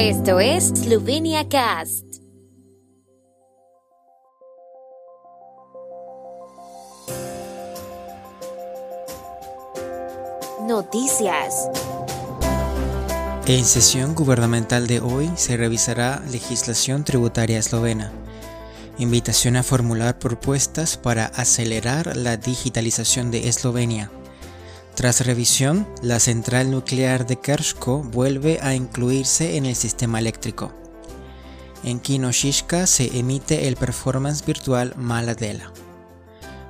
Esto es Slovenia Cast. Noticias. En sesión gubernamental de hoy se revisará legislación tributaria eslovena. Invitación a formular propuestas para acelerar la digitalización de Eslovenia. Tras revisión, la central nuclear de Krško vuelve a incluirse en el sistema eléctrico. En Kino se emite el performance virtual Maladela.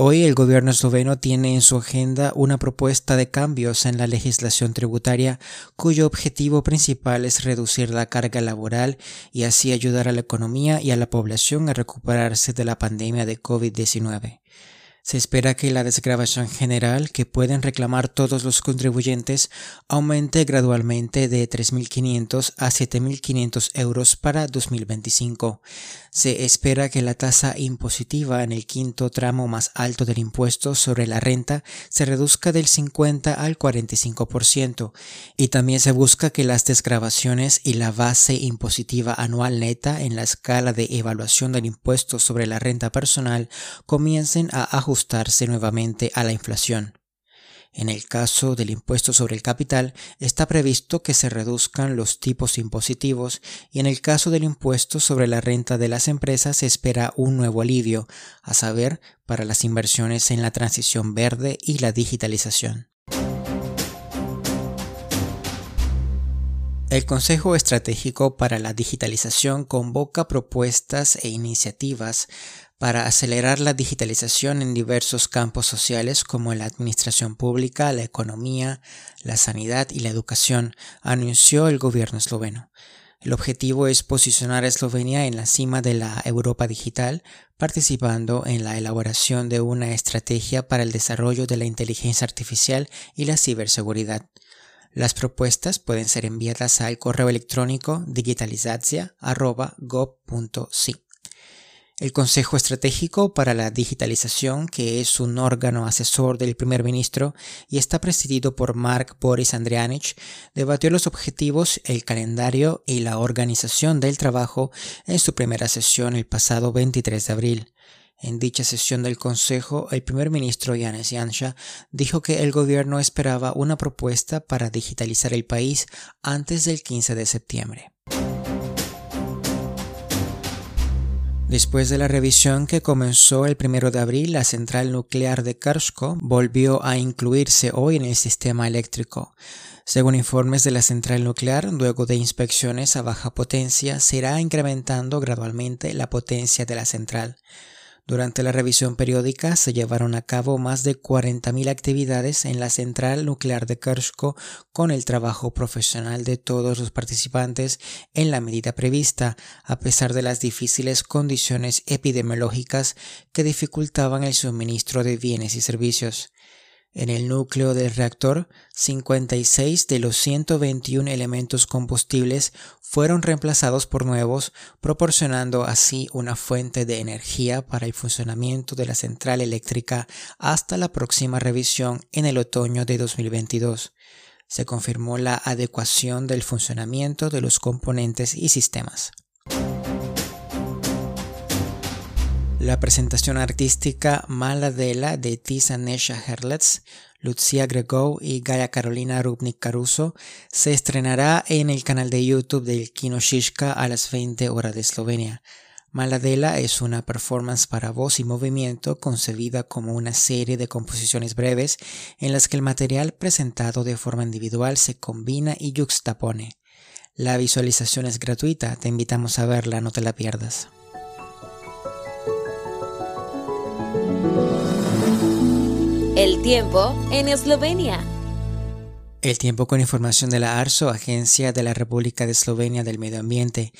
Hoy el gobierno esloveno tiene en su agenda una propuesta de cambios en la legislación tributaria cuyo objetivo principal es reducir la carga laboral y así ayudar a la economía y a la población a recuperarse de la pandemia de COVID-19. Se espera que la desgrabación general que pueden reclamar todos los contribuyentes aumente gradualmente de 3.500 a 7.500 euros para 2025. Se espera que la tasa impositiva en el quinto tramo más alto del impuesto sobre la renta se reduzca del 50 al 45% y también se busca que las desgrabaciones y la base impositiva anual neta en la escala de evaluación del impuesto sobre la renta personal comiencen a ajustar ajustarse nuevamente a la inflación. En el caso del impuesto sobre el capital, está previsto que se reduzcan los tipos impositivos y en el caso del impuesto sobre la renta de las empresas se espera un nuevo alivio, a saber, para las inversiones en la transición verde y la digitalización. El Consejo Estratégico para la Digitalización convoca propuestas e iniciativas para acelerar la digitalización en diversos campos sociales como la administración pública, la economía, la sanidad y la educación, anunció el gobierno esloveno. El objetivo es posicionar a Eslovenia en la cima de la Europa digital, participando en la elaboración de una estrategia para el desarrollo de la inteligencia artificial y la ciberseguridad. Las propuestas pueden ser enviadas al correo electrónico digitalizacia.gov.si. El Consejo Estratégico para la Digitalización, que es un órgano asesor del primer ministro y está presidido por Mark Boris Andrianich, debatió los objetivos, el calendario y la organización del trabajo en su primera sesión el pasado 23 de abril. En dicha sesión del Consejo, el primer ministro Yanis Yansha dijo que el gobierno esperaba una propuesta para digitalizar el país antes del 15 de septiembre. Después de la revisión que comenzó el 1 de abril, la central nuclear de Krško volvió a incluirse hoy en el sistema eléctrico. Según informes de la central nuclear, luego de inspecciones a baja potencia, se irá incrementando gradualmente la potencia de la central. Durante la revisión periódica se llevaron a cabo más de 40.000 actividades en la central nuclear de Krško con el trabajo profesional de todos los participantes en la medida prevista, a pesar de las difíciles condiciones epidemiológicas que dificultaban el suministro de bienes y servicios. En el núcleo del reactor, 56 de los 121 elementos combustibles fueron reemplazados por nuevos, proporcionando así una fuente de energía para el funcionamiento de la central eléctrica hasta la próxima revisión en el otoño de 2022. Se confirmó la adecuación del funcionamiento de los componentes y sistemas. La presentación artística Maladela de Tisa Nesha Herlitz, Lucia Gregou y Gaia Carolina Rubnik Caruso se estrenará en el canal de YouTube del Kino Shishka a las 20 horas de Eslovenia. Maladela es una performance para voz y movimiento concebida como una serie de composiciones breves en las que el material presentado de forma individual se combina y juxtapone. La visualización es gratuita, te invitamos a verla, no te la pierdas. Tiempo en Eslovenia. El tiempo con información de la ARSO, Agencia de la República de Eslovenia del Medio Ambiente.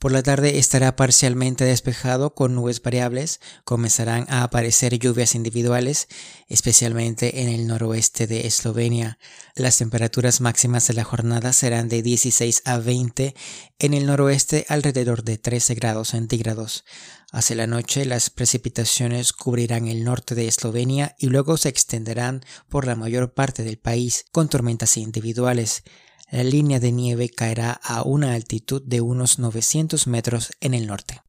Por la tarde estará parcialmente despejado con nubes variables. Comenzarán a aparecer lluvias individuales, especialmente en el noroeste de Eslovenia. Las temperaturas máximas de la jornada serán de 16 a 20, en el noroeste alrededor de 13 grados centígrados. Hacia la noche las precipitaciones cubrirán el norte de Eslovenia y luego se extenderán por la mayor parte del país con tormentas individuales. La línea de nieve caerá a una altitud de unos 900 metros en el norte.